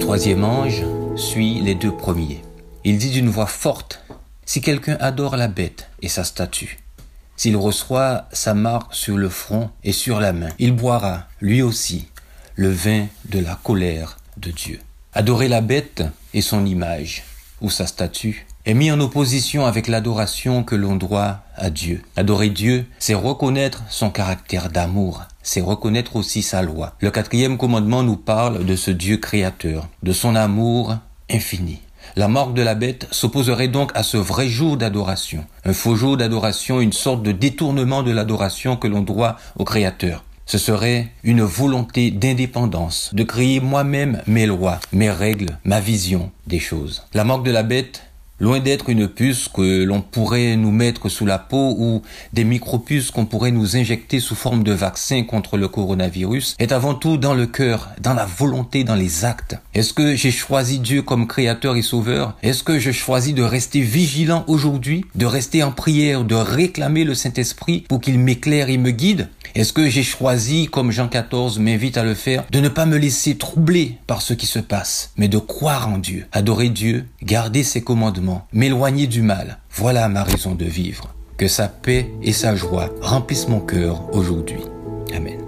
troisième ange suit les deux premiers. Il dit d'une voix forte, Si quelqu'un adore la bête et sa statue, s'il reçoit sa marque sur le front et sur la main, il boira, lui aussi, le vin de la colère de Dieu. Adorer la bête et son image, ou sa statue, est mis en opposition avec l'adoration que l'on doit à Dieu. Adorer Dieu, c'est reconnaître son caractère d'amour, c'est reconnaître aussi sa loi. Le quatrième commandement nous parle de ce Dieu créateur, de son amour infini. La marque de la bête s'opposerait donc à ce vrai jour d'adoration. Un faux jour d'adoration, une sorte de détournement de l'adoration que l'on doit au Créateur. Ce serait une volonté d'indépendance, de créer moi-même mes lois, mes règles, ma vision des choses. La marque de la bête Loin d'être une puce que l'on pourrait nous mettre sous la peau ou des micropuces qu'on pourrait nous injecter sous forme de vaccin contre le coronavirus, est avant tout dans le cœur, dans la volonté, dans les actes. Est-ce que j'ai choisi Dieu comme créateur et sauveur? Est-ce que je choisis de rester vigilant aujourd'hui, de rester en prière, de réclamer le Saint-Esprit pour qu'il m'éclaire et me guide? Est-ce que j'ai choisi, comme Jean XIV m'invite à le faire, de ne pas me laisser troubler par ce qui se passe, mais de croire en Dieu, adorer Dieu, garder ses m'éloigner du mal Voilà ma raison de vivre. Que sa paix et sa joie remplissent mon cœur aujourd'hui. Amen.